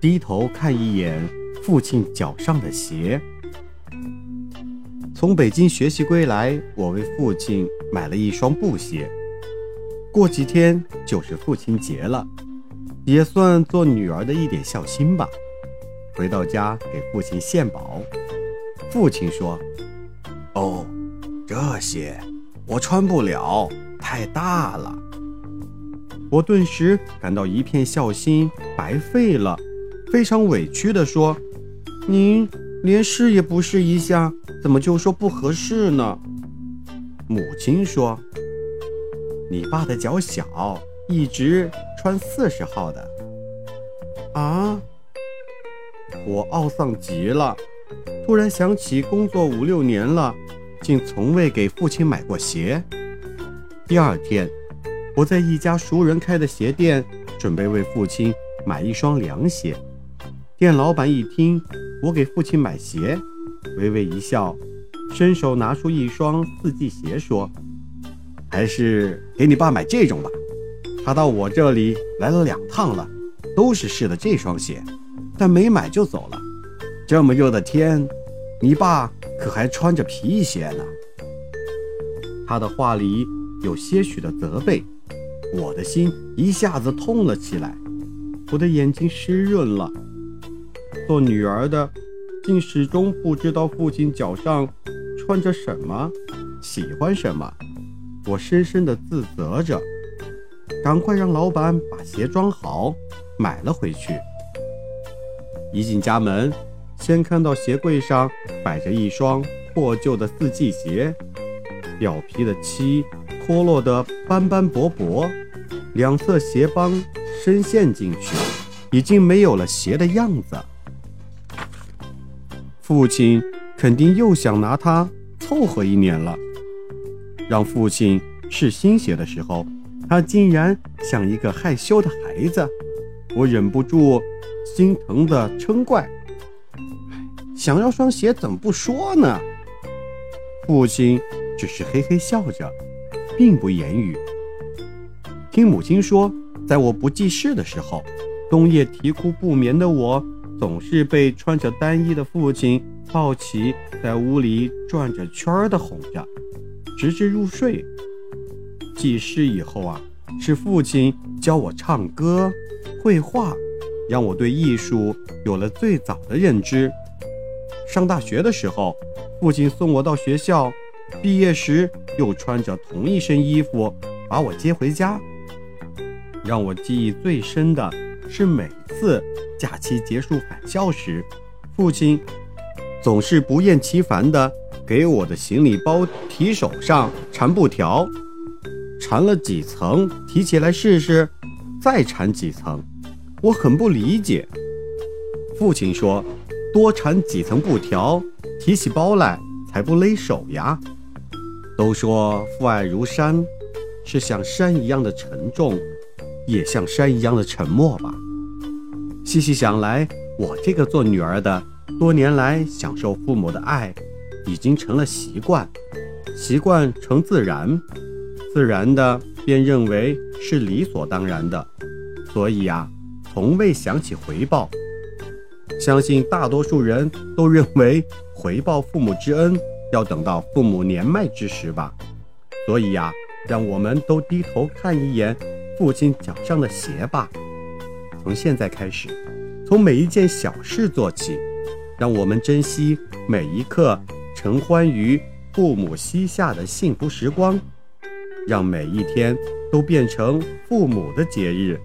低头看一眼父亲脚上的鞋。从北京学习归来，我为父亲买了一双布鞋。过几天就是父亲节了，也算做女儿的一点孝心吧。回到家给父亲献宝，父亲说：“哦，这些我穿不了，太大了。”我顿时感到一片孝心白费了，非常委屈地说：“您连试也不试一下，怎么就说不合适呢？”母亲说。你爸的脚小，一直穿四十号的。啊！我懊丧极了，突然想起工作五六年了，竟从未给父亲买过鞋。第二天，我在一家熟人开的鞋店，准备为父亲买一双凉鞋。店老板一听我给父亲买鞋，微微一笑，伸手拿出一双四季鞋，说。还是给你爸买这种吧，他到我这里来了两趟了，都是试的这双鞋，但没买就走了。这么热的天，你爸可还穿着皮鞋呢。他的话里有些许的责备，我的心一下子痛了起来，我的眼睛湿润了。做女儿的，竟始终不知道父亲脚上穿着什么，喜欢什么。我深深地自责着，赶快让老板把鞋装好，买了回去。一进家门，先看到鞋柜上摆着一双破旧的四季鞋，表皮的漆脱落得斑斑驳驳，两侧鞋帮深陷进去，已经没有了鞋的样子。父亲肯定又想拿它凑合一年了。让父亲试新鞋的时候，他竟然像一个害羞的孩子，我忍不住心疼的嗔怪：“想要双鞋怎么不说呢？”父亲只是嘿嘿笑着，并不言语。听母亲说，在我不记事的时候，冬夜啼哭不眠的我，总是被穿着单衣的父亲抱起，在屋里转着圈儿的哄着。直至入睡。记事以后啊，是父亲教我唱歌、绘画，让我对艺术有了最早的认知。上大学的时候，父亲送我到学校，毕业时又穿着同一身衣服把我接回家。让我记忆最深的是每次假期结束返校时，父亲总是不厌其烦地。给我的行李包提手上缠布条，缠了几层，提起来试试，再缠几层。我很不理解。父亲说：“多缠几层布条，提起包来才不勒手呀。”都说父爱如山，是像山一样的沉重，也像山一样的沉默吧。细细想来，我这个做女儿的，多年来享受父母的爱。已经成了习惯，习惯成自然，自然的便认为是理所当然的，所以呀，从未想起回报。相信大多数人都认为回报父母之恩要等到父母年迈之时吧。所以呀，让我们都低头看一眼父亲脚上的鞋吧。从现在开始，从每一件小事做起，让我们珍惜每一刻。承欢于父母膝下的幸福时光，让每一天都变成父母的节日。